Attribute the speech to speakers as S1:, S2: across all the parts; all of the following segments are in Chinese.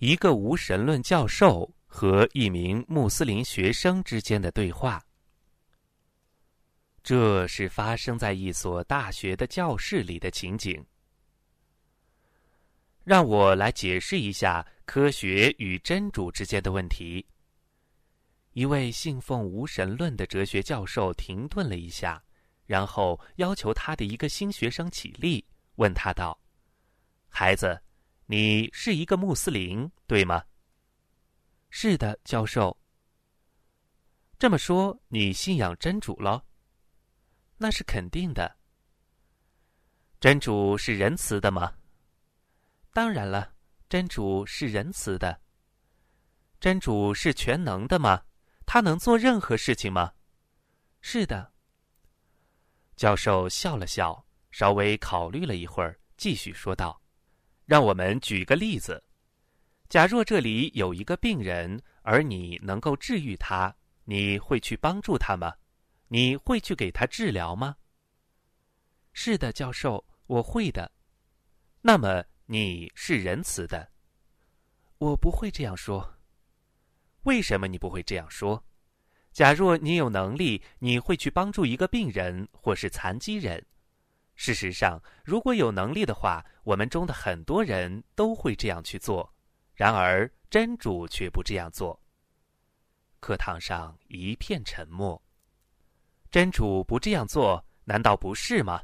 S1: 一个无神论教授和一名穆斯林学生之间的对话。这是发生在一所大学的教室里的情景。让我来解释一下科学与真主之间的问题。一位信奉无神论的哲学教授停顿了一下，然后要求他的一个新学生起立，问他道：“孩子，你是一个穆斯林，对吗？”“是的，教授。”“这么说，你信仰真主了？”“那是肯定的。”“真主是仁慈的吗？”“当然了，真主是仁慈的。”“真主是全能的吗？”他能做任何事情吗？是的。教授笑了笑，稍微考虑了一会儿，继续说道：“让我们举个例子。假若这里有一个病人，而你能够治愈他，你会去帮助他吗？你会去给他治疗吗？”是的，教授，我会的。那么你是仁慈的。我不会这样说。为什么你不会这样说？假若你有能力，你会去帮助一个病人或是残疾人。事实上，如果有能力的话，我们中的很多人都会这样去做。然而，真主却不这样做。课堂上一片沉默。真主不这样做，难道不是吗？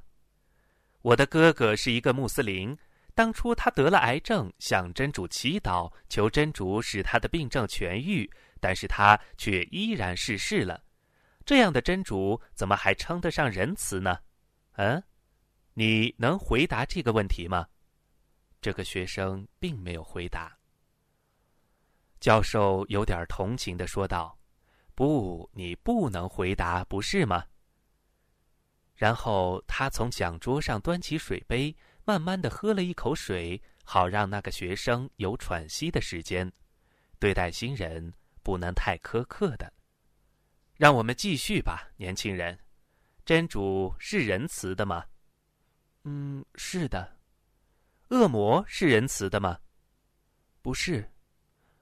S1: 我的哥哥是一个穆斯林。当初他得了癌症，向真主祈祷，求真主使他的病症痊愈，但是他却依然逝世了。这样的真主怎么还称得上仁慈呢？嗯，你能回答这个问题吗？这个学生并没有回答。教授有点同情的说道：“不，你不能回答，不是吗？”然后他从讲桌上端起水杯。慢慢的喝了一口水，好让那个学生有喘息的时间。对待新人不能太苛刻的。让我们继续吧，年轻人。真主是仁慈的吗？嗯，是的。恶魔是仁慈的吗？不是。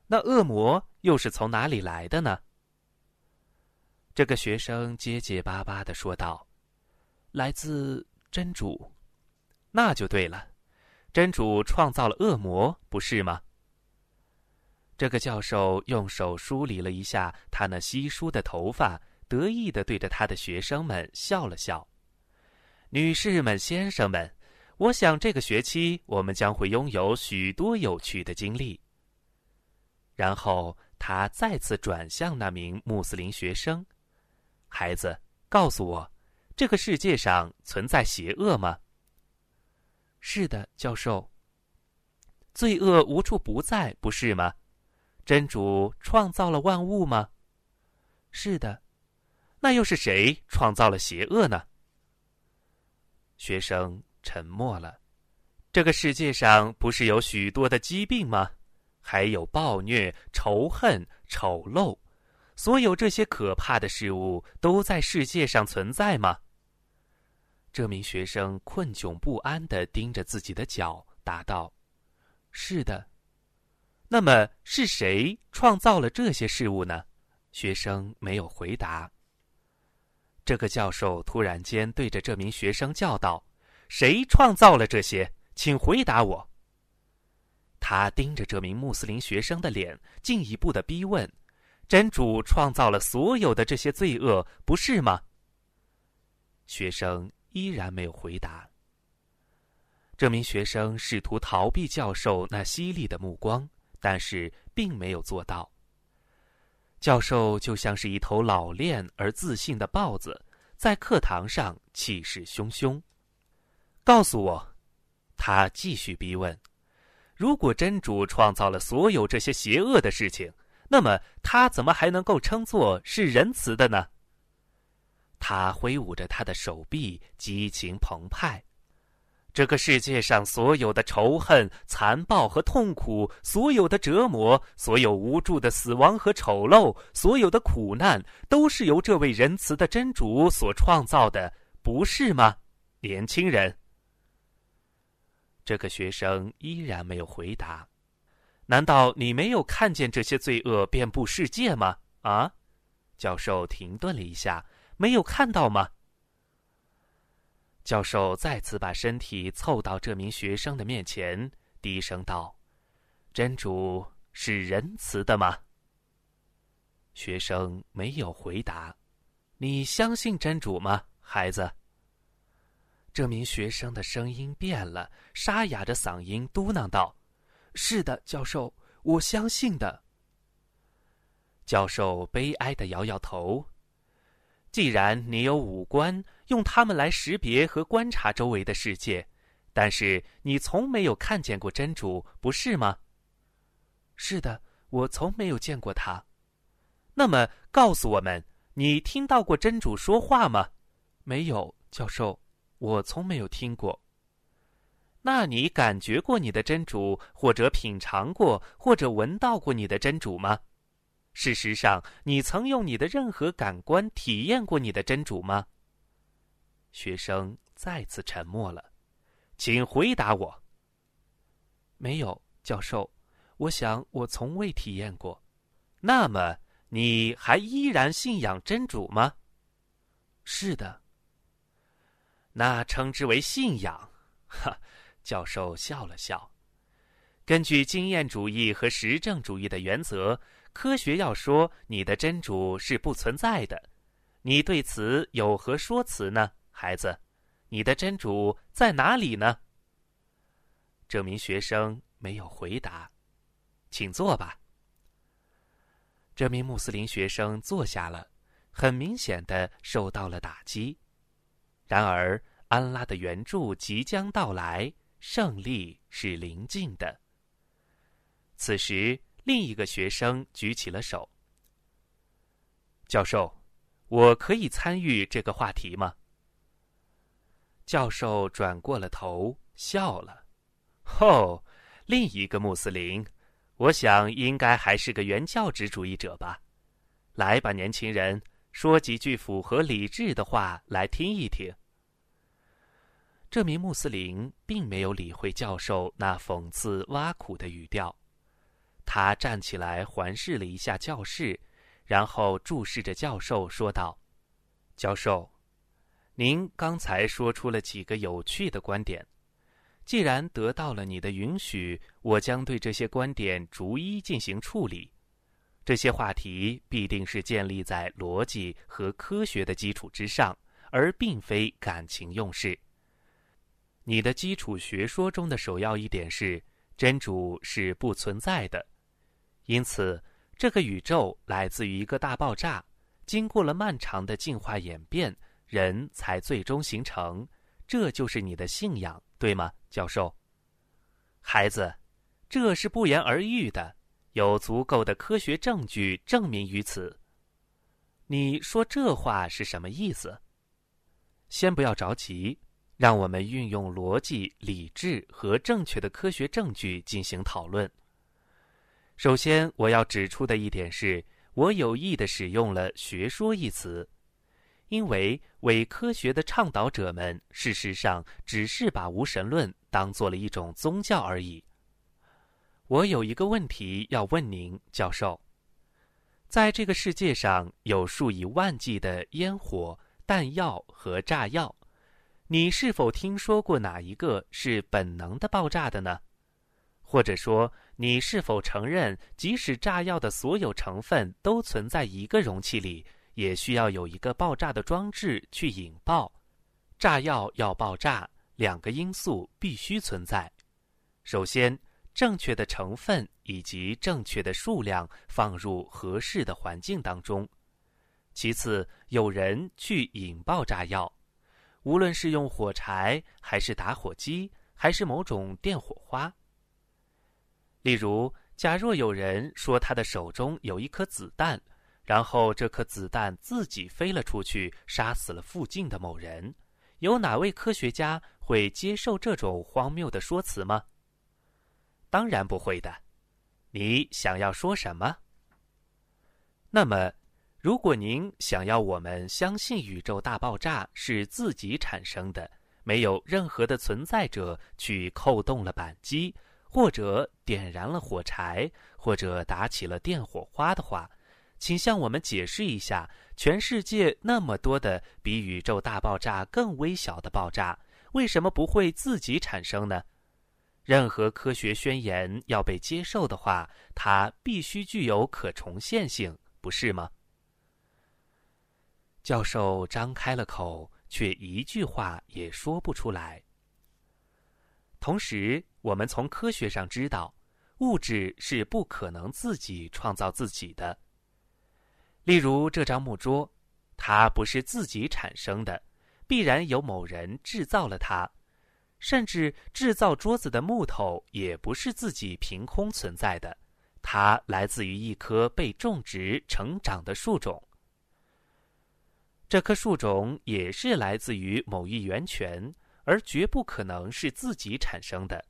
S1: 那恶魔又是从哪里来的呢？这个学生结结巴巴的说道：“来自真主。”那就对了，真主创造了恶魔，不是吗？这个教授用手梳理了一下他那稀疏的头发，得意的对着他的学生们笑了笑。女士们、先生们，我想这个学期我们将会拥有许多有趣的经历。然后他再次转向那名穆斯林学生：“孩子，告诉我，这个世界上存在邪恶吗？”是的，教授。罪恶无处不在，不是吗？真主创造了万物吗？是的。那又是谁创造了邪恶呢？学生沉默了。这个世界上不是有许多的疾病吗？还有暴虐、仇恨、丑陋，所有这些可怕的事物都在世界上存在吗？这名学生困窘不安的盯着自己的脚，答道：“是的。”那么是谁创造了这些事物呢？学生没有回答。这个教授突然间对着这名学生叫道：“谁创造了这些？请回答我！”他盯着这名穆斯林学生的脸，进一步的逼问：“真主创造了所有的这些罪恶，不是吗？”学生。依然没有回答。这名学生试图逃避教授那犀利的目光，但是并没有做到。教授就像是一头老练而自信的豹子，在课堂上气势汹汹。告诉我，他继续逼问：如果真主创造了所有这些邪恶的事情，那么他怎么还能够称作是仁慈的呢？他挥舞着他的手臂，激情澎湃。这个世界上所有的仇恨、残暴和痛苦，所有的折磨，所有无助的死亡和丑陋，所有的苦难，都是由这位仁慈的真主所创造的，不是吗，年轻人？这个学生依然没有回答。难道你没有看见这些罪恶遍布世界吗？啊？教授停顿了一下，没有看到吗？教授再次把身体凑到这名学生的面前，低声道：“真主是仁慈的吗？”学生没有回答。你相信真主吗，孩子？这名学生的声音变了，沙哑着嗓音嘟囔道：“是的，教授，我相信的。”教授悲哀的摇摇头。既然你有五官，用它们来识别和观察周围的世界，但是你从没有看见过真主，不是吗？是的，我从没有见过他。那么，告诉我们，你听到过真主说话吗？没有，教授，我从没有听过。那你感觉过你的真主，或者品尝过，或者闻到过你的真主吗？事实上，你曾用你的任何感官体验过你的真主吗？学生再次沉默了，请回答我。没有，教授，我想我从未体验过。那么。你还依然信仰真主吗？是的。那称之为信仰。哈，教授笑了笑。根据经验主义和实证主义的原则，科学要说你的真主是不存在的。你对此有何说辞呢，孩子？你的真主在哪里呢？这名学生没有回答。请坐吧。这名穆斯林学生坐下了，很明显的受到了打击。然而，安拉的援助即将到来，胜利是临近的。此时，另一个学生举起了手：“教授，我可以参与这个话题吗？”教授转过了头，笑了：“哦，另一个穆斯林。”我想应该还是个原教旨主义者吧。来吧，年轻人，说几句符合理智的话来听一听。这名穆斯林并没有理会教授那讽刺挖苦的语调，他站起来环视了一下教室，然后注视着教授说道：“教授，您刚才说出了几个有趣的观点。”既然得到了你的允许，我将对这些观点逐一进行处理。这些话题必定是建立在逻辑和科学的基础之上，而并非感情用事。你的基础学说中的首要一点是真主是不存在的，因此这个宇宙来自于一个大爆炸，经过了漫长的进化演变，人才最终形成。这就是你的信仰，对吗？教授，孩子，这是不言而喻的，有足够的科学证据证明于此。你说这话是什么意思？先不要着急，让我们运用逻辑、理智和正确的科学证据进行讨论。首先，我要指出的一点是，我有意的使用了“学说”一词。因为伪科学的倡导者们，事实上只是把无神论当做了一种宗教而已。我有一个问题要问您，教授：在这个世界上有数以万计的烟火、弹药和炸药，你是否听说过哪一个是本能的爆炸的呢？或者说，你是否承认，即使炸药的所有成分都存在一个容器里？也需要有一个爆炸的装置去引爆，炸药要爆炸，两个因素必须存在：首先，正确的成分以及正确的数量放入合适的环境当中；其次，有人去引爆炸药，无论是用火柴，还是打火机，还是某种电火花。例如，假若有人说他的手中有一颗子弹。然后这颗子弹自己飞了出去，杀死了附近的某人。有哪位科学家会接受这种荒谬的说辞吗？当然不会的。你想要说什么？那么，如果您想要我们相信宇宙大爆炸是自己产生的，没有任何的存在者去扣动了扳机，或者点燃了火柴，或者打起了电火花的话，请向我们解释一下：全世界那么多的比宇宙大爆炸更微小的爆炸，为什么不会自己产生呢？任何科学宣言要被接受的话，它必须具有可重现性，不是吗？教授张开了口，却一句话也说不出来。同时，我们从科学上知道，物质是不可能自己创造自己的。例如这张木桌，它不是自己产生的，必然有某人制造了它。甚至制造桌子的木头也不是自己凭空存在的，它来自于一棵被种植成长的树种。这棵树种也是来自于某一源泉。而绝不可能是自己产生的。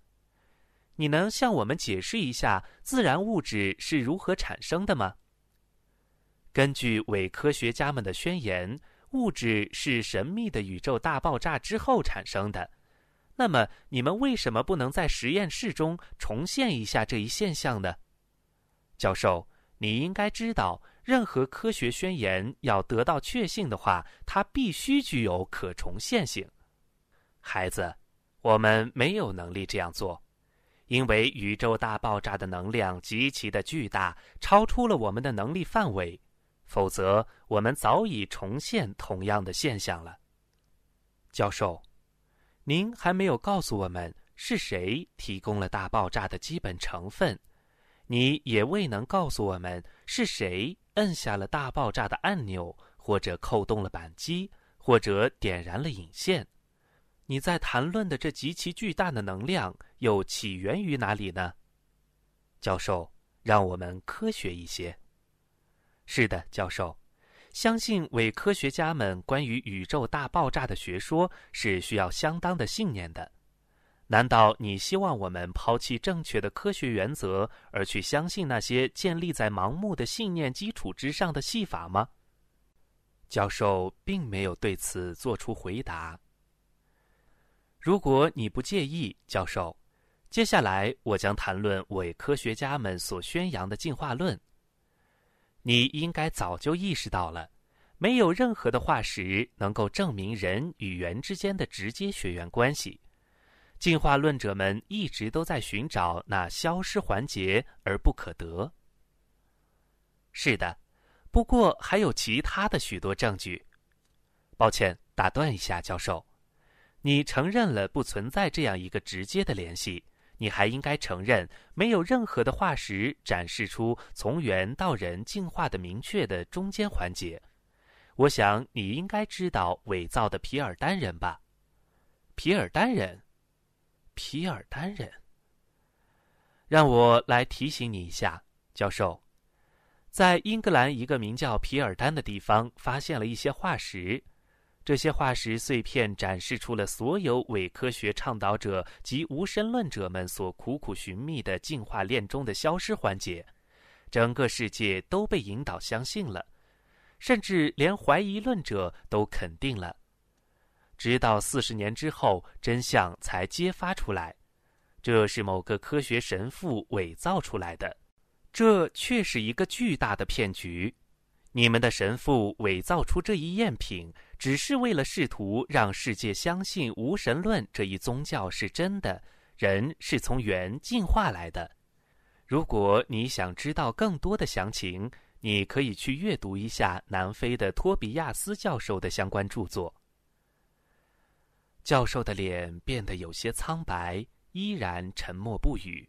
S1: 你能向我们解释一下自然物质是如何产生的吗？根据伪科学家们的宣言，物质是神秘的宇宙大爆炸之后产生的。那么，你们为什么不能在实验室中重现一下这一现象呢？教授，你应该知道，任何科学宣言要得到确信的话，它必须具有可重现性。孩子，我们没有能力这样做，因为宇宙大爆炸的能量极其的巨大，超出了我们的能力范围。否则，我们早已重现同样的现象了。教授，您还没有告诉我们是谁提供了大爆炸的基本成分，你也未能告诉我们是谁摁下了大爆炸的按钮，或者扣动了扳机，或者点燃了引线。你在谈论的这极其巨大的能量又起源于哪里呢？教授，让我们科学一些。是的，教授，相信伪科学家们关于宇宙大爆炸的学说是需要相当的信念的。难道你希望我们抛弃正确的科学原则，而去相信那些建立在盲目的信念基础之上的戏法吗？教授并没有对此做出回答。如果你不介意，教授，接下来我将谈论伪科学家们所宣扬的进化论。你应该早就意识到了，没有任何的化石能够证明人与猿之间的直接血缘关系。进化论者们一直都在寻找那消失环节而不可得。是的，不过还有其他的许多证据。抱歉，打断一下，教授。你承认了不存在这样一个直接的联系，你还应该承认没有任何的化石展示出从猿到人进化的明确的中间环节。我想你应该知道伪造的皮尔丹人吧？皮尔丹人，皮尔丹人。让我来提醒你一下，教授，在英格兰一个名叫皮尔丹的地方发现了一些化石。这些化石碎片展示出了所有伪科学倡导者及无神论者们所苦苦寻觅的进化链中的消失环节，整个世界都被引导相信了，甚至连怀疑论者都肯定了。直到四十年之后，真相才揭发出来，这是某个科学神父伪造出来的，这却是一个巨大的骗局。你们的神父伪造出这一赝品。只是为了试图让世界相信无神论这一宗教是真的，人是从猿进化来的。如果你想知道更多的详情，你可以去阅读一下南非的托比亚斯教授的相关著作。教授的脸变得有些苍白，依然沉默不语。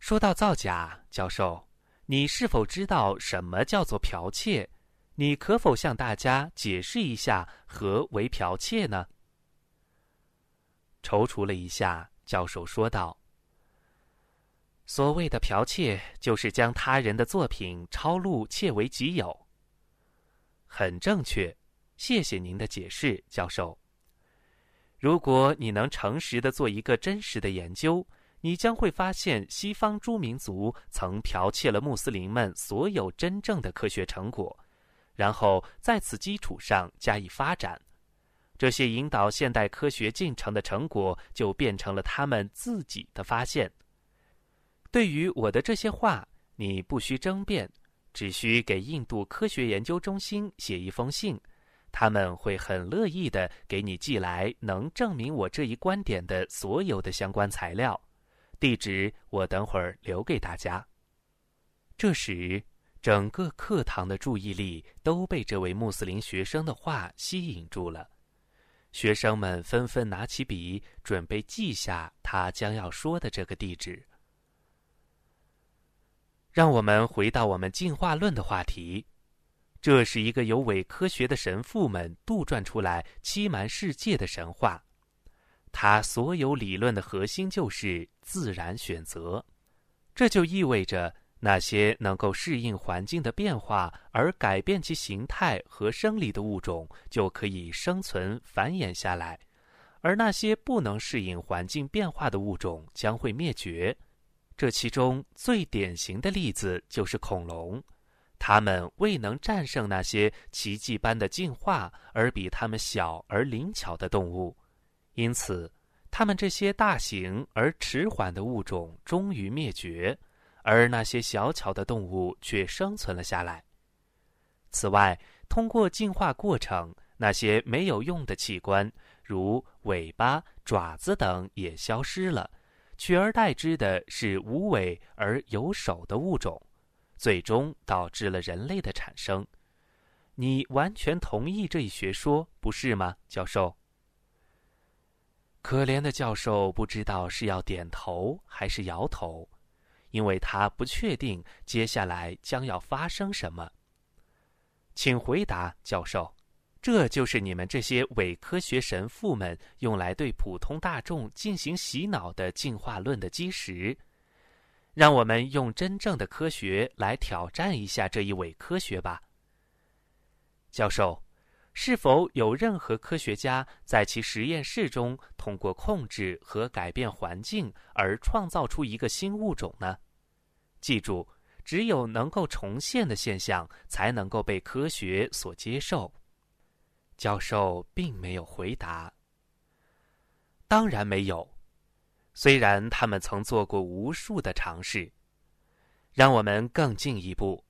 S1: 说到造假，教授，你是否知道什么叫做剽窃？你可否向大家解释一下何为剽窃呢？踌躇了一下，教授说道：“所谓的剽窃，就是将他人的作品抄录窃为己有。”很正确，谢谢您的解释，教授。如果你能诚实的做一个真实的研究，你将会发现西方诸民族曾剽窃了穆斯林们所有真正的科学成果。然后在此基础上加以发展，这些引导现代科学进程的成果就变成了他们自己的发现。对于我的这些话，你不需争辩，只需给印度科学研究中心写一封信，他们会很乐意的给你寄来能证明我这一观点的所有的相关材料。地址我等会儿留给大家。这时，整个课堂的注意力都被这位穆斯林学生的话吸引住了，学生们纷纷拿起笔，准备记下他将要说的这个地址。让我们回到我们进化论的话题。这是一个由伪科学的神父们杜撰出来欺瞒世界的神话。他所有理论的核心就是自然选择。这就意味着那些能够适应环境的变化而改变其形态和生理的物种就可以生存繁衍下来，而那些不能适应环境变化的物种将会灭绝。这其中最典型的例子就是恐龙，它们未能战胜那些奇迹般的进化而比它们小而灵巧的动物，因此，它们这些大型而迟缓的物种终于灭绝，而那些小巧的动物却生存了下来。此外，通过进化过程，那些没有用的器官，如尾巴、爪子等也消失了。取而代之的是无尾而有手的物种，最终导致了人类的产生。你完全同意这一学说，不是吗，教授？可怜的教授不知道是要点头还是摇头，因为他不确定接下来将要发生什么。请回答，教授。这就是你们这些伪科学神父们用来对普通大众进行洗脑的进化论的基石。让我们用真正的科学来挑战一下这一伪科学吧，教授。是否有任何科学家在其实验室中通过控制和改变环境而创造出一个新物种呢？记住，只有能够重现的现象才能够被科学所接受。教授并没有回答。当然没有，虽然他们曾做过无数的尝试。让我们更进一步。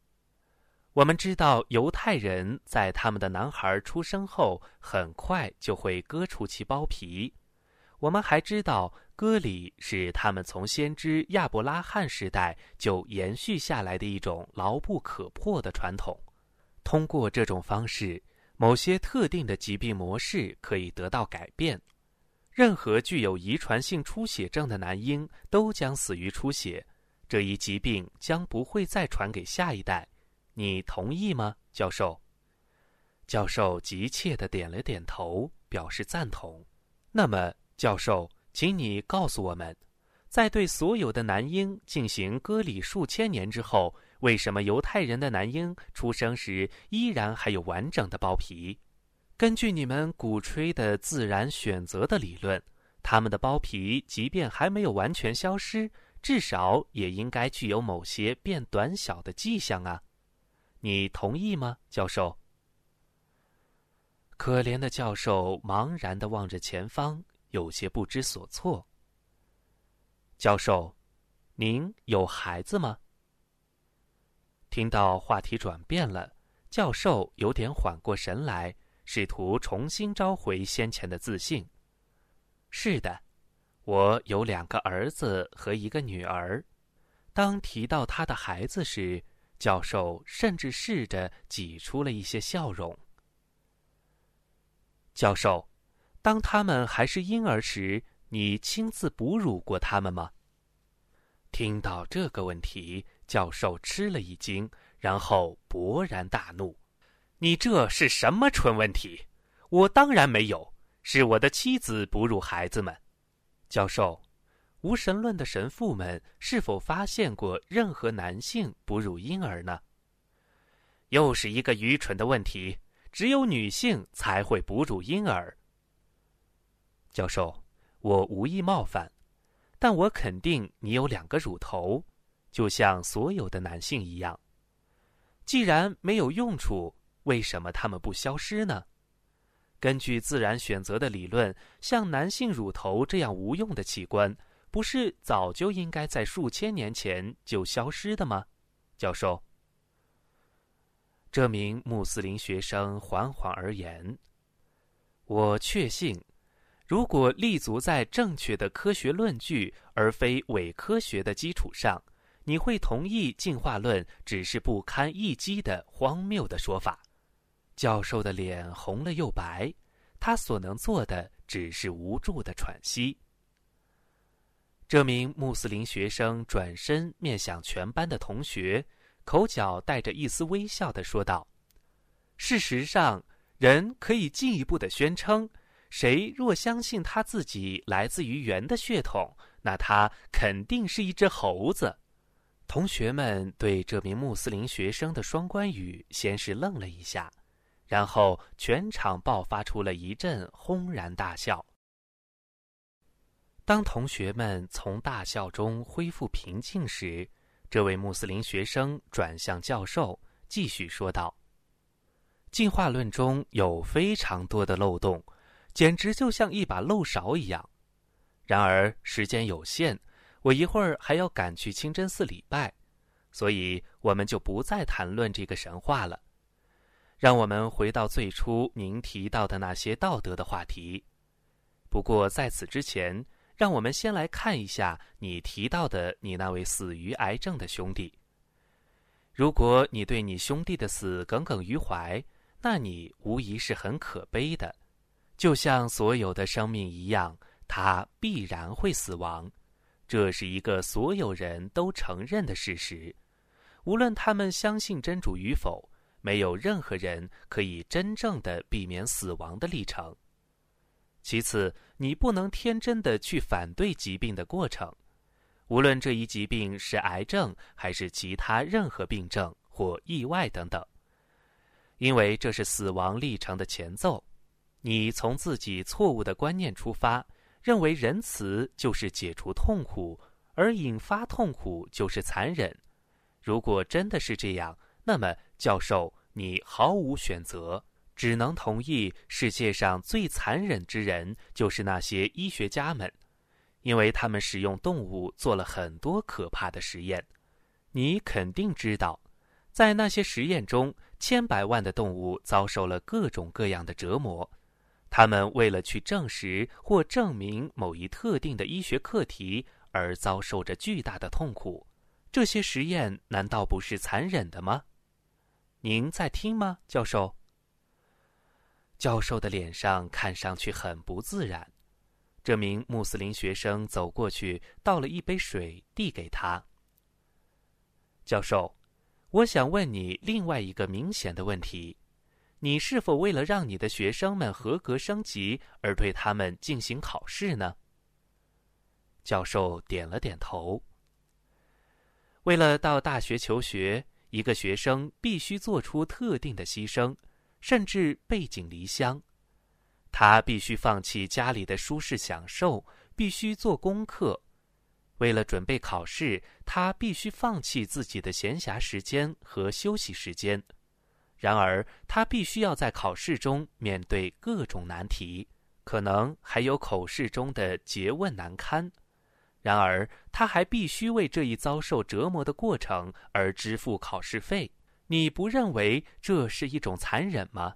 S1: 我们知道犹太人在他们的男孩出生后很快就会割除其包皮。我们还知道割礼是他们从先知亚伯拉罕时代就延续下来的一种牢不可破的传统。通过这种方式。某些特定的疾病模式可以得到改变。任何具有遗传性出血症的男婴都将死于出血，这一疾病将不会再传给下一代。你同意吗，教授？教授急切地点了点头，表示赞同。那么，教授，请你告诉我们，在对所有的男婴进行割礼数千年之后。为什么犹太人的男婴出生时依然还有完整的包皮？根据你们鼓吹的自然选择的理论，他们的包皮即便还没有完全消失，至少也应该具有某些变短小的迹象啊！你同意吗，教授？可怜的教授茫然地望着前方，有些不知所措。教授，您有孩子吗？听到话题转变了，教授有点缓过神来，试图重新召回先前的自信。是的，我有两个儿子和一个女儿。当提到他的孩子时，教授甚至试着挤出了一些笑容。教授，当他们还是婴儿时，你亲自哺乳过他们吗？听到这个问题。教授吃了一惊，然后勃然大怒：“你这是什么蠢问题？我当然没有，是我的妻子哺乳孩子们。”教授，无神论的神父们是否发现过任何男性哺乳婴儿呢？又是一个愚蠢的问题。只有女性才会哺乳婴儿。教授，我无意冒犯，但我肯定你有两个乳头。就像所有的男性一样，既然没有用处，为什么他们不消失呢？根据自然选择的理论，像男性乳头这样无用的器官，不是早就应该在数千年前就消失的吗？教授，这名穆斯林学生缓缓而言：“我确信，如果立足在正确的科学论据而非伪科学的基础上，你会同意进化论只是不堪一击的荒谬的说法。”教授的脸红了又白，他所能做的只是无助的喘息。这名穆斯林学生转身面向全班的同学，口角带着一丝微笑的说道：“事实上，人可以进一步的宣称，谁若相信他自己来自于猿的血统，那他肯定是一只猴子。”同学们对这名穆斯林学生的双关语先是愣了一下。然后，全场爆发出了一阵轰然大笑。当同学们从大笑中恢复平静时，这位穆斯林学生转向教授，继续说道：“进化论中有非常多的漏洞，简直就像一把漏勺一样。然而时间有限，我一会儿还要赶去清真寺礼拜，所以我们就不再谈论这个神话了。”让我们回到最初您提到的那些道德的话题。不过在此之前，让我们先来看一下你提到的你那位死于癌症的兄弟。如果你对你兄弟的死耿耿于怀，那你无疑是很可悲的。就像所有的生命一样，他必然会死亡，这是一个所有人都承认的事实，无论他们相信真主与否。没有任何人可以真正的避免死亡的历程。其次，你不能天真的去反对疾病的过程，无论这一疾病是癌症还是其他任何病症或意外等等，因为这是死亡历程的前奏。你从自己错误的观念出发，认为仁慈就是解除痛苦，而引发痛苦就是残忍。如果真的是这样，那么。教授，你毫无选择，只能同意世界上最残忍之人就是那些医学家们，因为他们使用动物做了很多可怕的实验。你肯定知道，在那些实验中，千百万的动物遭受了各种各样的折磨。他们为了去证实或证明某一特定的医学课题而遭受着巨大的痛苦。这些实验难道不是残忍的吗？您在听吗，教授？教授的脸上看上去很不自然。这名穆斯林学生走过去，倒了一杯水，递给他。教授，我想问你另外一个明显的问题：你是否为了让你的学生们合格升级而对他们进行考试呢？教授点了点头。为了到大学求学。一个学生必须做出特定的牺牲，甚至背井离乡。他必须放弃家里的舒适享受，必须做功课。为了准备考试，他必须放弃自己的闲暇时间和休息时间。然而，他必须要在考试中面对各种难题，可能还有口试中的诘问难堪。然而，他还必须为这一遭受折磨的过程而支付考试费。你不认为这是一种残忍吗？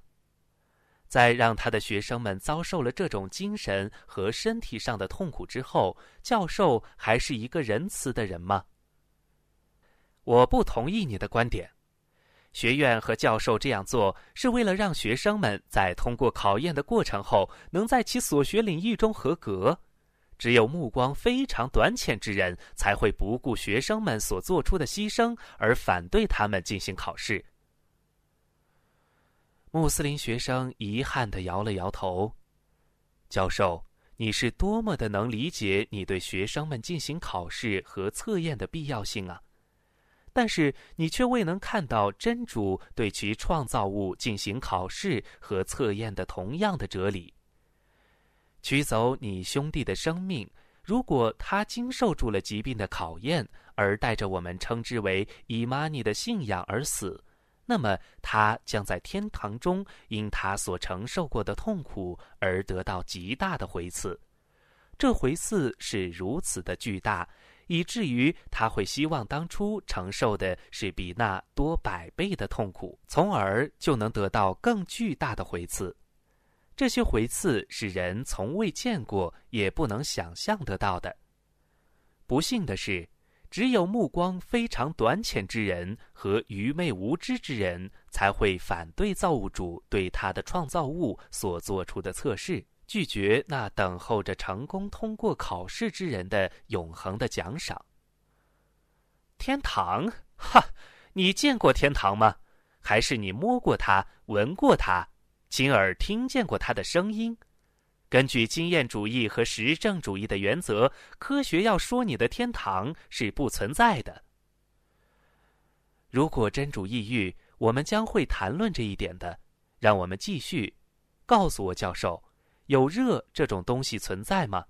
S1: 在让他的学生们遭受了这种精神和身体上的痛苦之后，教授还是一个仁慈的人吗？我不同意你的观点。学院和教授这样做是为了让学生们在通过考验的过程后，能在其所学领域中合格。只有目光非常短浅之人，才会不顾学生们所做出的牺牲而反对他们进行考试。穆斯林学生遗憾的摇了摇头。教授，你是多么的能理解你对学生们进行考试和测验的必要性啊！但是你却未能看到真主对其创造物进行考试和测验的同样的哲理。取走你兄弟的生命，如果他经受住了疾病的考验，而带着我们称之为伊玛尼的信仰而死，那么他将在天堂中因他所承受过的痛苦而得到极大的回赐。这回赐是如此的巨大，以至于他会希望当初承受的是比那多百倍的痛苦，从而就能得到更巨大的回赐。这些回赐是人从未见过，也不能想象得到的。不幸的是。只有目光非常短浅之人和愚昧无知之人才会反对造物主对他的创造物所做出的测试，拒绝那等候着成功通过考试之人的永恒的奖赏。天堂，哈！你见过天堂吗？还是你摸过它、闻过它、亲耳听见过他的声音？根据经验主义和实证主义的原则，科学要说你的天堂是不存在的。如果真主抑郁，我们将会谈论这一点的。让我们继续，告诉我，教授，有热这种东西存在吗？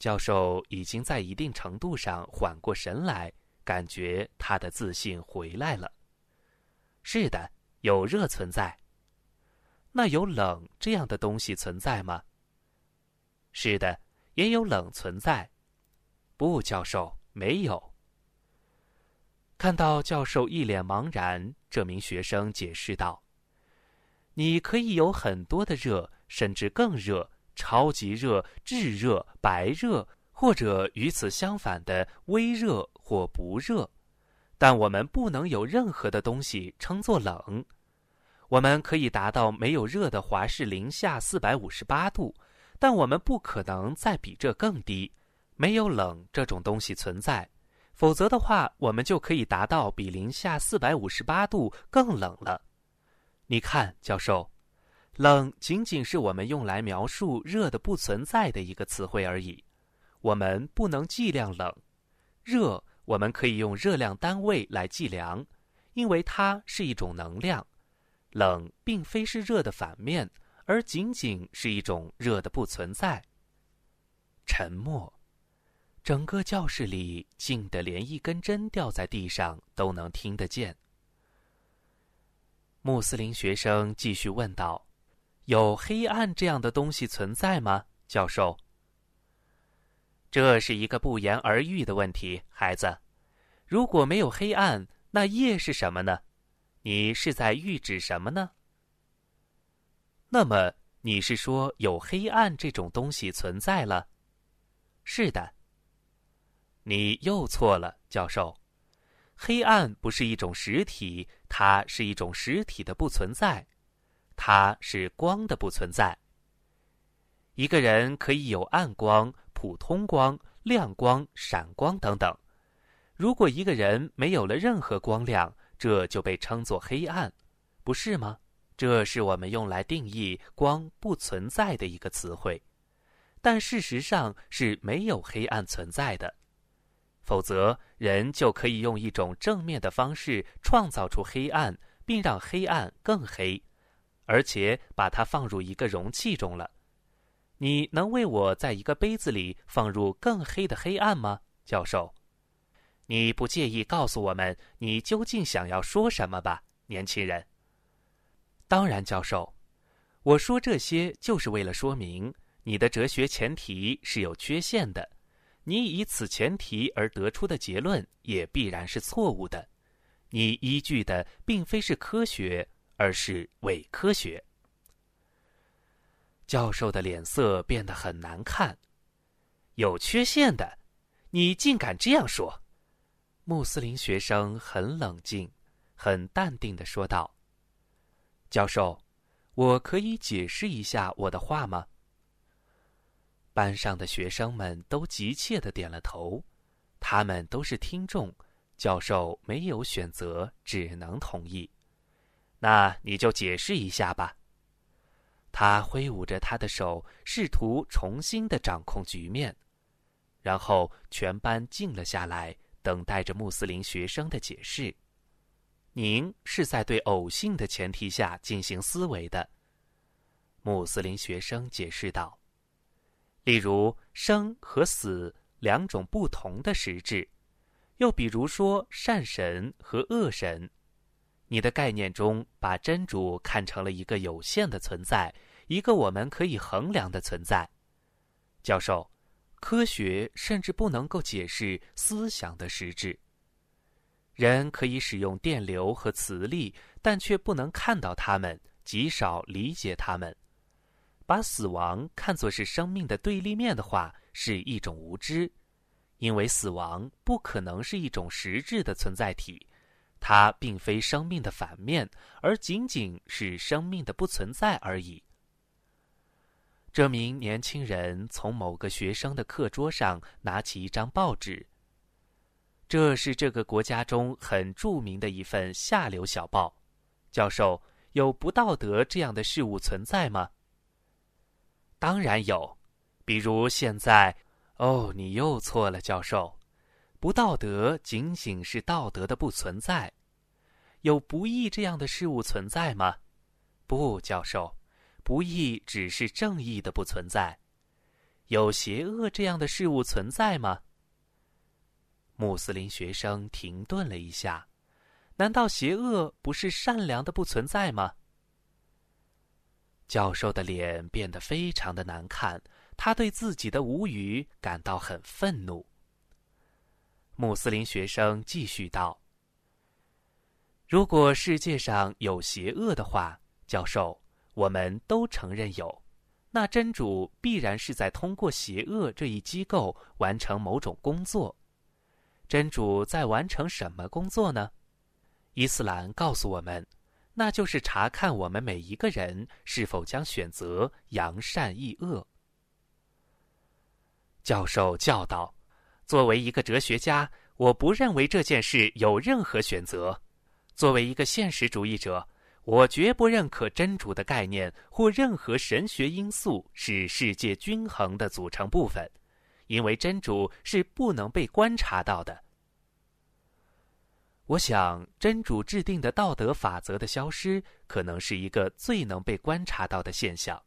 S1: 教授已经在一定程度上缓过神来，感觉他的自信回来了。是的，有热存在。那有冷这样的东西存在吗？是的，也有冷存在。不，教授，没有。看到教授一脸茫然，这名学生解释道：“你可以有很多的热，甚至更热、超级热、炙热、白热，或者与此相反的微热或不热，但我们不能有任何的东西称作冷。”我们可以达到没有热的华氏零下四百五十八度，但我们不可能再比这更低。没有冷这种东西存在，否则的话，我们就可以达到比零下四百五十八度更冷了。你看，教授，冷仅仅是我们用来描述热的不存在的一个词汇而已。我们不能计量冷，热我们可以用热量单位来计量，因为它是一种能量。冷并非是热的反面，而仅仅是一种热的不存在。沉默，整个教室里静得连一根针掉在地上都能听得见。穆斯林学生继续问道：“有黑暗这样的东西存在吗，教授？”这是一个不言而喻的问题，孩子。如果没有黑暗，那夜是什么呢？你是在预指什么呢？那么你是说有黑暗这种东西存在了？是的。你又错了，教授。黑暗不是一种实体，它是一种实体的不存在，它是光的不存在。一个人可以有暗光、普通光、亮光、闪光等等。如果一个人没有了任何光亮，这就被称作黑暗，不是吗？这是我们用来定义光不存在的一个词汇，但事实上是没有黑暗存在的。否则，人就可以用一种正面的方式创造出黑暗，并让黑暗更黑，而且把它放入一个容器中了。你能为我在一个杯子里放入更黑的黑暗吗，教授？你不介意告诉我们你究竟想要说什么吧，年轻人？当然，教授，我说这些就是为了说明你的哲学前提是有缺陷的，你以此前提而得出的结论也必然是错误的。你依据的并非是科学，而是伪科学。教授的脸色变得很难看。有缺陷的，你竟敢这样说！穆斯林学生很冷静、很淡定的说道：“教授，我可以解释一下我的话吗？”班上的学生们都急切的点了头，他们都是听众，教授没有选择，只能同意。那你就解释一下吧。他挥舞着他的手，试图重新的掌控局面，然后全班静了下来。等待着穆斯林学生的解释。您是在对偶性的前提下进行思维的，穆斯林学生解释道。例如，生和死两种不同的实质，又比如说善神和恶神，你的概念中把真主看成了一个有限的存在，一个我们可以衡量的存在。教授，科学甚至不能够解释思想的实质。人可以使用电流和磁力，但却不能看到它们，极少理解它们。把死亡看作是生命的对立面的话，是一种无知，因为死亡不可能是一种实质的存在体，它并非生命的反面，而仅仅是生命的不存在而已。这名年轻人从某个学生的课桌上拿起一张报纸。这是这个国家中很著名的一份下流小报。教授，有不道德这样的事物存在吗？当然有，比如现在。哦，你又错了，教授。不道德仅仅是道德的不存在。有不义这样的事物存在吗？不，教授。不义只是正义的不存在，有邪恶这样的事物存在吗？穆斯林学生停顿了一下，难道邪恶不是善良的不存在吗？教授的脸变得非常的难看，他对自己的无语感到很愤怒。穆斯林学生继续道：“如果世界上有邪恶的话，教授。”我们都承认有，那真主必然是在通过邪恶这一机构完成某种工作。真主在完成什么工作呢？伊斯兰告诉我们，那就是查看我们每一个人是否将选择扬善抑恶。教授教导：作为一个哲学家，我不认为这件事有任何选择。作为一个现实主义者。我绝不认可真主的概念或任何神学因素是世界均衡的组成部分，因为真主是不能被观察到的。我想，真主制定的道德法则的消失，可能是一个最能被观察到的现象。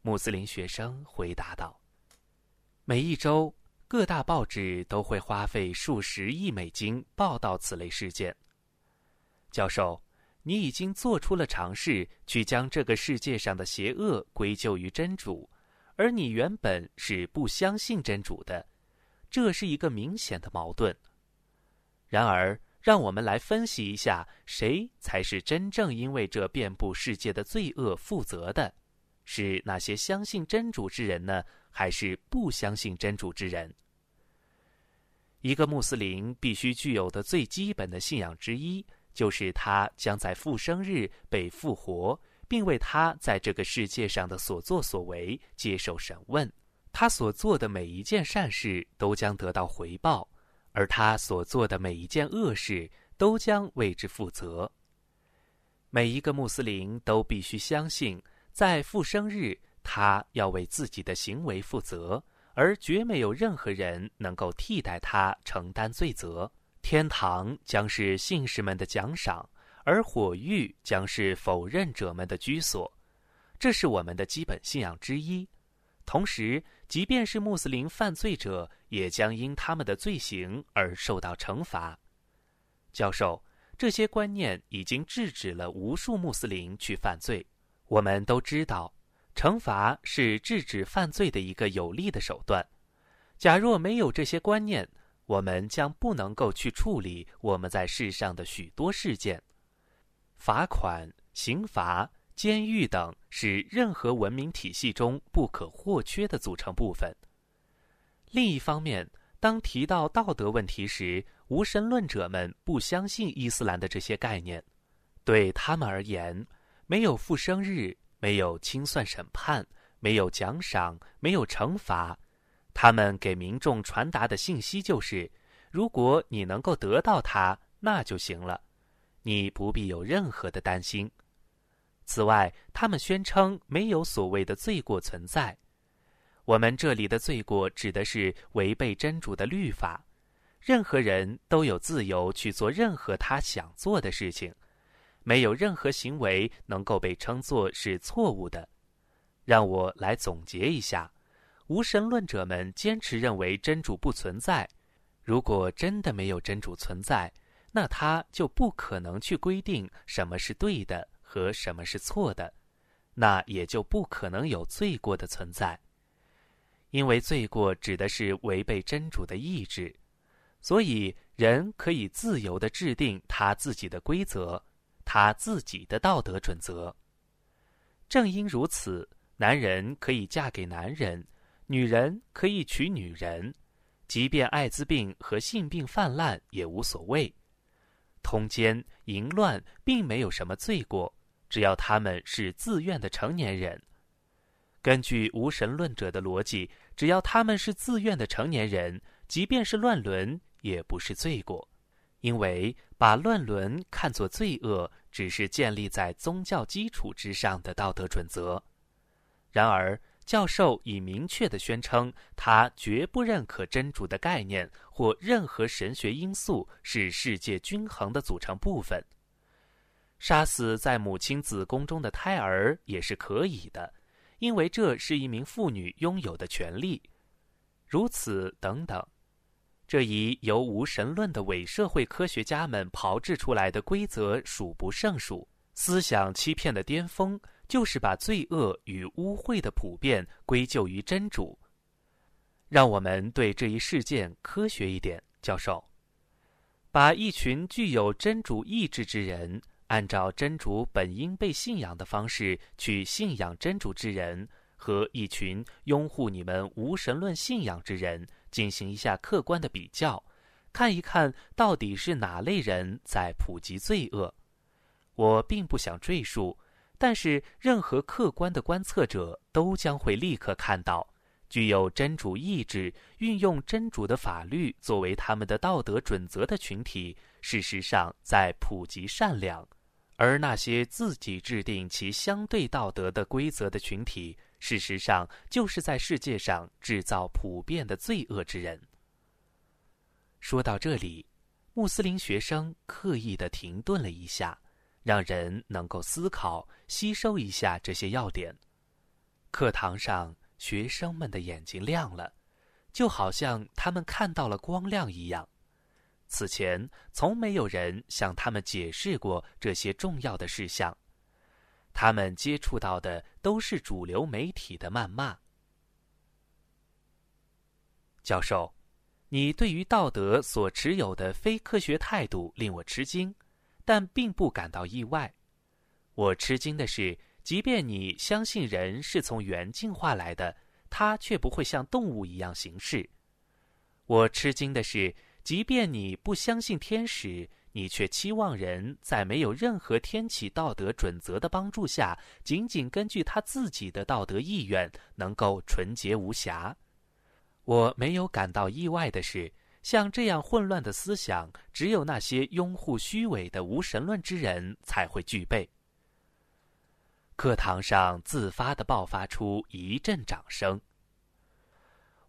S1: 穆斯林学生回答道：“每一周，各大报纸都会花费数十亿美金报道此类事件。”教授。你已经做出了尝试，去将这个世界上的邪恶归咎于真主，而你原本是不相信真主的，这是一个明显的矛盾。然而，让我们来分析一下，谁才是真正因为这遍布世界的罪恶负责的？是那些相信真主之人呢，还是不相信真主之人？一个穆斯林必须具有的最基本的信仰之一。就是他将在复生日被复活，并为他在这个世界上的所作所为接受审问。他所做的每一件善事都将得到回报，而他所做的每一件恶事都将为之负责。每一个穆斯林都必须相信，在复生日，他要为自己的行为负责，而绝没有任何人能够替代他承担罪责。天堂将是信士们的奖赏，而火狱将是否认者们的居所。这是我们的基本信仰之一。同时，即便是穆斯林犯罪者，也将因他们的罪行而受到惩罚。教授，这些观念已经制止了无数穆斯林去犯罪。我们都知道，惩罚是制止犯罪的一个有力的手段。假若没有这些观念，我们将不能够去处理我们在世上的许多事件，罚款、刑罚、监狱等是任何文明体系中不可或缺的组成部分。另一方面，当提到道德问题时，无神论者们不相信伊斯兰的这些概念。对他们而言，没有复生日，没有清算审判，没有奖赏，没有惩罚。他们给民众传达的信息就是：如果你能够得到它，那就行了，你不必有任何的担心。此外，他们宣称没有所谓的罪过存在。我们这里的罪过指的是违背真主的律法。任何人都有自由去做任何他想做的事情，没有任何行为能够被称作是错误的。让我来总结一下。无神论者们坚持认为真主不存在。如果真的没有真主存在，那他就不可能去规定什么是对的和什么是错的，那也就不可能有罪过的存在。因为罪过指的是违背真主的意志，所以人可以自由的制定他自己的规则，他自己的道德准则。正因如此，男人可以嫁给男人，女人可以娶女人，即便艾滋病和性病泛滥也无所谓。通奸淫乱并没有什么罪过，只要他们是自愿的成年人。根据无神论者的逻辑，只要他们是自愿的成年人，即便是乱伦也不是罪过，因为把乱伦看作罪恶，只是建立在宗教基础之上的道德准则。然而，教授已明确地宣称，他绝不认可真主的概念或任何神学因素是世界均衡的组成部分。杀死在母亲子宫中的胎儿也是可以的，因为这是一名妇女拥有的权利。如此等等，这一由无神论的伪社会科学家们炮制出来的规则数不胜数，思想欺骗的巅峰。就是把罪恶与污秽的普遍归咎于真主。让我们对这一事件科学一点，教授。把一群具有真主意志之人，按照真主本应被信仰的方式去信仰真主之人，和一群拥护你们无神论信仰之人进行一下客观的比较，看一看到底是哪类人在普及罪恶。我并不想赘述。但是，任何客观的观测者都将会立刻看到，具有真主意志、运用真主的法律作为他们的道德准则的群体，事实上在普及善良；而那些自己制定其相对道德的规则的群体，事实上就是在世界上制造普遍的罪恶之人。说到这里，穆斯林学生刻意的停顿了一下。让人能够思考、吸收一下这些要点。课堂上，学生们的眼睛亮了，就好像他们看到了光亮一样。此前，从没有人向他们解释过这些重要的事项。他们接触到的都是主流媒体的谩骂。教授，你对于道德所持有的非科学态度令我吃惊。但并不感到意外。我吃惊的是，即便你相信人是从猿进化来的，他却不会像动物一样行事。我吃惊的是，即便你不相信天使，你却期望人在没有任何天启道德准则的帮助下，仅仅根据他自己的道德意愿，能够纯洁无瑕。我没有感到意外的是。像这样混乱的思想，只有那些拥护虚伪的无神论之人才会具备。课堂上自发的爆发出一阵掌声。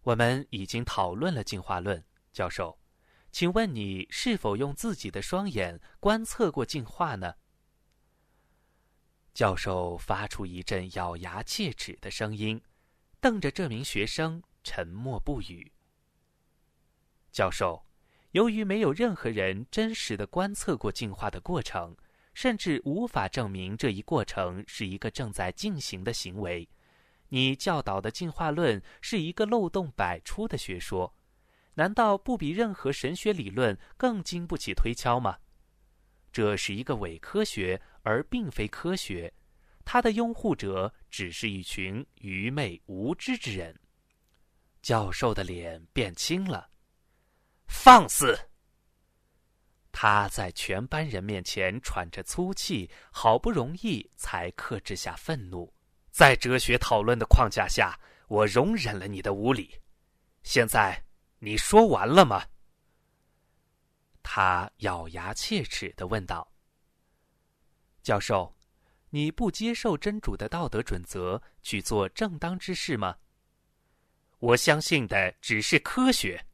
S1: 我们已经讨论了进化论，教授，请问你是否用自己的双眼观测过进化呢？教授发出一阵咬牙切齿的声音，瞪着这名学生，沉默不语。教授，由于没有任何人真实的观测过进化的过程，甚至无法证明这一过程是一个正在进行的行为，你教导的进化论是一个漏洞百出的学说，难道不比任何神学理论更经不起推敲吗？这是一个伪科学，而并非科学，它的拥护者只是一群愚昧无知之人。教授的脸变青了。放肆！他在全班人面前喘着粗气，好不容易才克制下愤怒。在哲学讨论的框架下，我容忍了你的无理。现在，你说完了吗？他咬牙切齿的问道。教授，你不接受真主的道德准则去做正当之事吗？我相信的只是科学。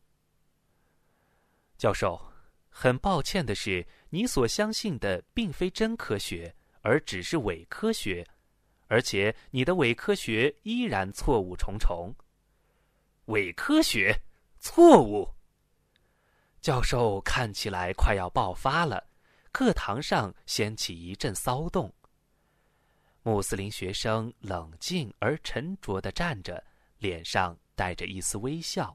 S1: 教授，很抱歉的是，你所相信的并非真科学，而只是伪科学，而且你的伪科学依然错误重重。伪科学，错误。教授看起来快要爆发了，课堂上掀起一阵骚动。穆斯林学生冷静而沉着的站着，脸上带着一丝微笑。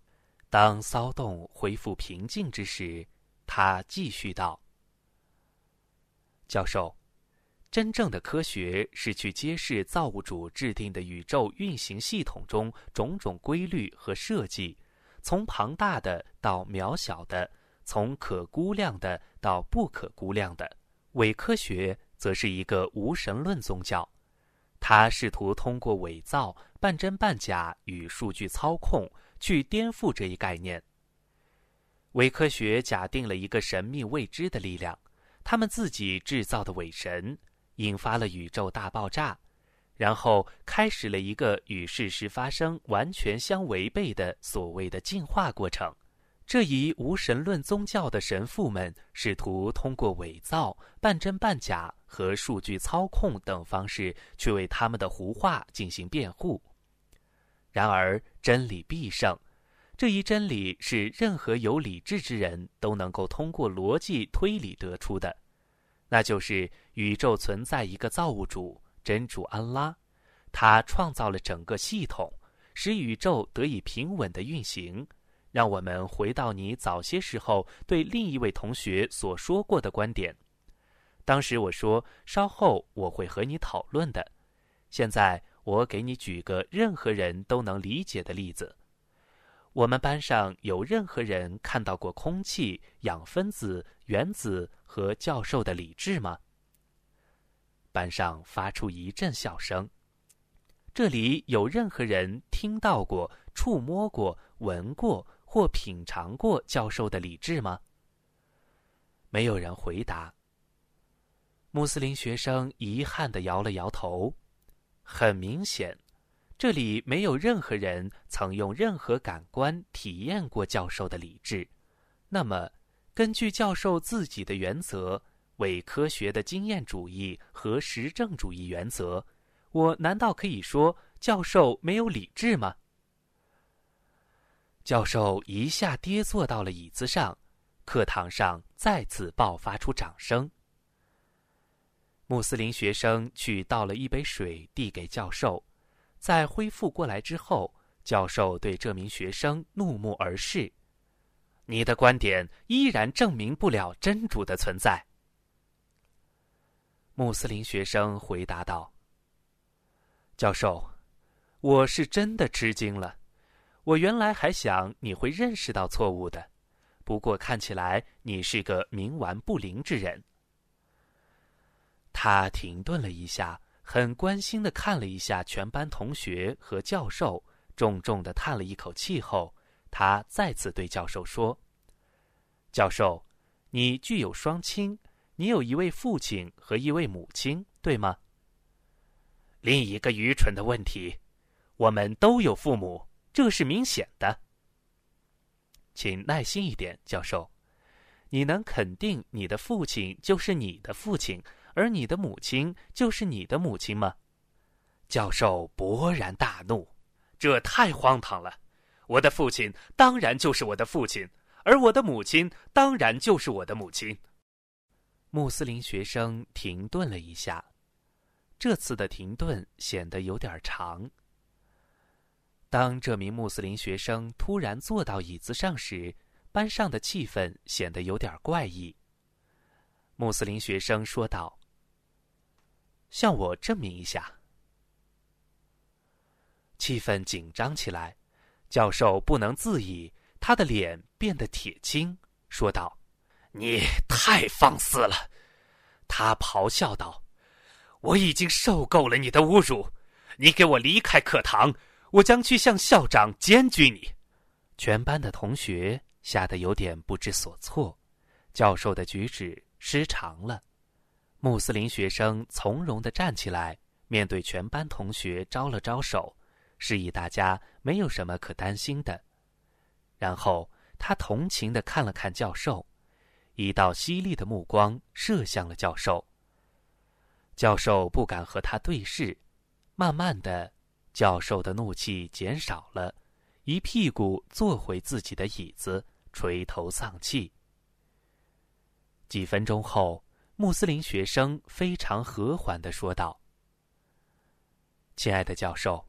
S1: 当骚动恢复平静之时，他继续道：“教授，真正的科学是去揭示造物主制定的宇宙运行系统中种种规律和设计，从庞大的到渺小的，从可估量的到不可估量的。伪科学则是一个无神论宗教，他试图通过伪造、半真半假与数据操控。”去颠覆这一概念。伪科学假定了一个神秘未知的力量，他们自己制造的伪神，引发了宇宙大爆炸，然后开始了一个与事实发生完全相违背的所谓的进化过程。这一无神论宗教的神父们试图通过伪造、半真半假和数据操控等方式去为他们的胡话进行辩护。然而，真理必胜。这一真理是任何有理智之人都能够通过逻辑推理得出的，那就是宇宙存在一个造物主真主安拉，他创造了整个系统，使宇宙得以平稳的运行。让我们回到你早些时候对另一位同学所说过的观点。当时我说，稍后我会和你讨论的。现在。我给你举个任何人都能理解的例子：我们班上有任何人看到过空气、氧分子、原子和教授的理智吗？班上发出一阵笑声。这里有任何人听到过、触摸过、闻过或品尝过教授的理智吗？没有人回答。穆斯林学生遗憾地摇了摇头。很明显，这里没有任何人曾用任何感官体验过教授的理智。那么，根据教授自己的原则——伪科学的经验主义和实证主义原则，我难道可以说教授没有理智吗？教授一下跌坐到了椅子上，课堂上再次爆发出掌声。穆斯林学生去倒了一杯水，递给教授。在恢复过来之后，教授对这名学生怒目而视：“你的观点依然证明不了真主的存在。”穆斯林学生回答道：“教授，我是真的吃惊了。我原来还想你会认识到错误的，不过看起来你是个冥顽不灵之人。”他停顿了一下，很关心的看了一下全班同学和教授，重重的叹了一口气后，他再次对教授说：“教授，你具有双亲，你有一位父亲和一位母亲，对吗？”另一个愚蠢的问题，我们都有父母，这是明显的。请耐心一点，教授，你能肯定你的父亲就是你的父亲？而你的母亲就是你的母亲吗？教授勃然大怒，这太荒唐了！我的父亲当然就是我的父亲，而我的母亲当然就是我的母亲。穆斯林学生停顿了一下，这次的停顿显得有点长。当这名穆斯林学生突然坐到椅子上时，班上的气氛显得有点怪异。穆斯林学生说道。向我证明一下。气氛紧张起来，教授不能自已，他的脸变得铁青，说道：“你太放肆了！”他咆哮道：“我已经受够了你的侮辱！你给我离开课堂，我将去向校长检举你！”全班的同学吓得有点不知所措，教授的举止失常了。穆斯林学生从容地站起来，面对全班同学招了招手，示意大家没有什么可担心的。然后他同情地看了看教授，一道犀利的目光射向了教授。教授不敢和他对视，慢慢的，教授的怒气减少了，一屁股坐回自己的椅子，垂头丧气。几分钟后，穆斯林学生非常和缓的说道：“亲爱的教授，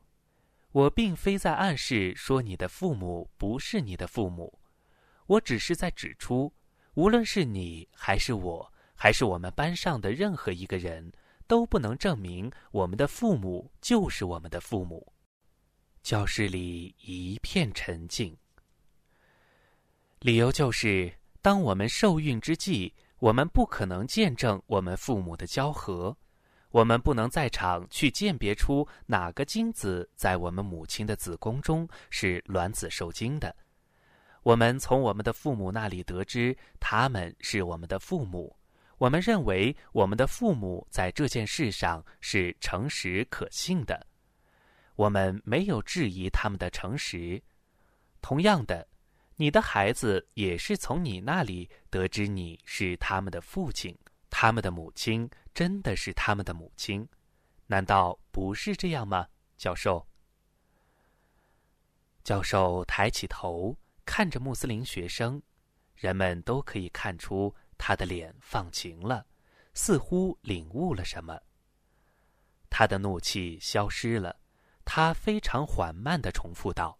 S1: 我并非在暗示说你的父母不是你的父母，我只是在指出，无论是你还是我，还是我们班上的任何一个人，都不能证明我们的父母就是我们的父母。”教室里一片沉静。理由就是，当我们受孕之际。我们不可能见证我们父母的交合，我们不能在场去鉴别出哪个精子在我们母亲的子宫中是卵子受精的。我们从我们的父母那里得知他们是我们的父母，我们认为我们的父母在这件事上是诚实可信的，我们没有质疑他们的诚实。同样的。你的孩子也是从你那里得知你是他们的父亲，他们的母亲真的是他们的母亲，难道不是这样吗，教授？教授抬起头看着穆斯林学生，人们都可以看出他的脸放晴了，似乎领悟了什么。他的怒气消失了，他非常缓慢的重复道：“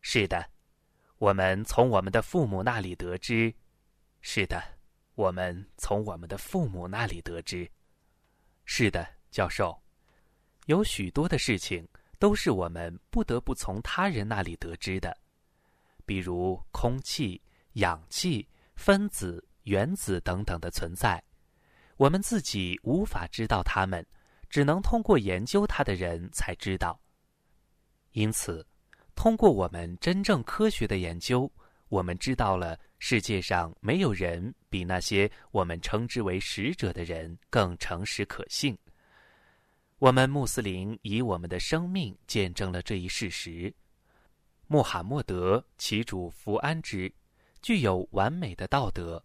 S1: 是的。”我们从我们的父母那里得知，是的，我们从我们的父母那里得知，是的，教授，有许多的事情都是我们不得不从他人那里得知的，比如空气、氧气、分子、原子等等的存在，我们自己无法知道它们，只能通过研究它的人才知道。因此。通过我们真正科学的研究，我们知道了世界上没有人比那些我们称之为使者的人更诚实可信。我们穆斯林以我们的生命见证了这一事实。穆罕默德其主福安之，具有完美的道德，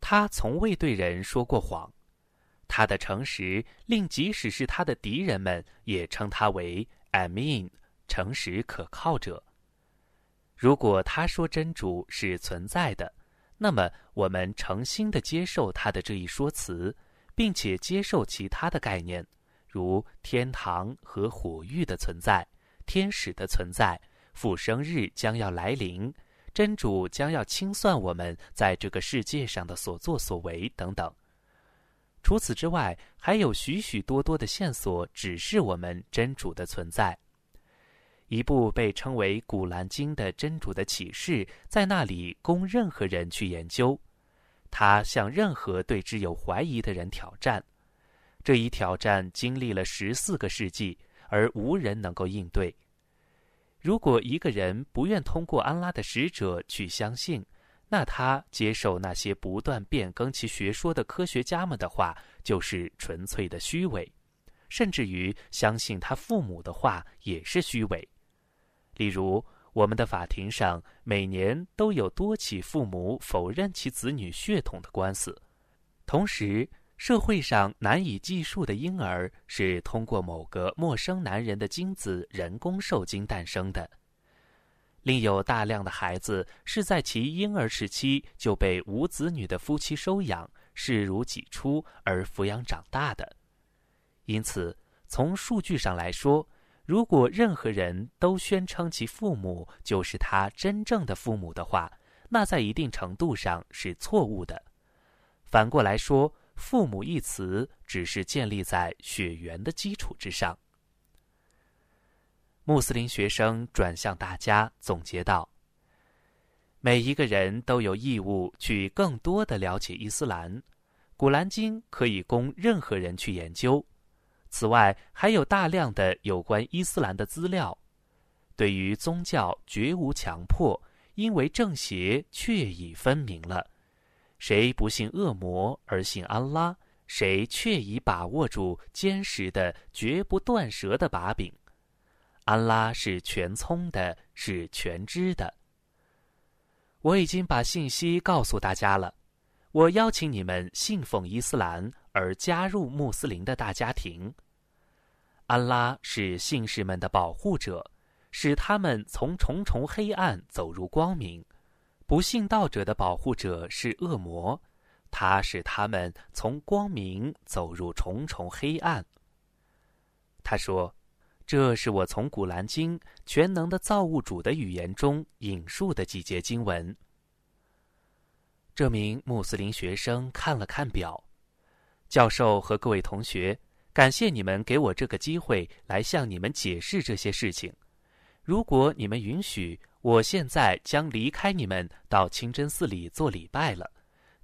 S1: 他从未对人说过谎。他的诚实令即使是他的敌人们也称他为 Amin。诚实可靠者。如果他说真主是存在的，那么我们诚心的接受他的这一说辞，并且接受其他的概念，如天堂和火狱的存在、天使的存在、复生日将要来临、真主将要清算我们在这个世界上的所作所为等等。除此之外，还有许许多多的线索指示我们真主的存在。一部被称为《古兰经》的真主的启示，在那里供任何人去研究。他向任何对之有怀疑的人挑战。这一挑战经历了十四个世纪，而无人能够应对。如果一个人不愿通过安拉的使者去相信，那他接受那些不断变更其学说的科学家们的话，就是纯粹的虚伪。甚至于相信他父母的话也是虚伪。例如，我们的法庭上每年都有多起父母否认其子女血统的官司。同时，社会上难以计数的婴儿是通过某个陌生男人的精子人工受精诞生的。另有大量的孩子是在其婴儿时期就被无子女的夫妻收养，视如己出而抚养长大的。因此，从数据上来说。如果任何人都宣称其父母就是他真正的父母的话，那在一定程度上是错误的。反过来说，“父母”一词只是建立在血缘的基础之上。穆斯林学生转向大家总结道：“每一个人都有义务去更多的了解伊斯兰，《古兰经》可以供任何人去研究。”此外，还有大量的有关伊斯兰的资料。对于宗教绝无强迫，因为正邪确已分明了。谁不信恶魔而信安拉，谁确已把握住坚实的、绝不断舌的把柄。安拉是全聪的，是全知的。我已经把信息告诉大家了。我邀请你们信奉伊斯兰而加入穆斯林的大家庭。安拉是信士们的保护者，使他们从重重黑暗走入光明。不信道者的保护者是恶魔，他使他们从光明走入重重黑暗。他说：“这是我从《古兰经》全能的造物主的语言中引述的几节经文。”这名穆斯林学生看了看表，教授和各位同学，感谢你们给我这个机会来向你们解释这些事情。如果你们允许。我现在将离开你们，到清真寺里做礼拜了。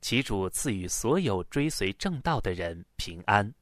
S1: 其主赐予所有追随正道的人平安。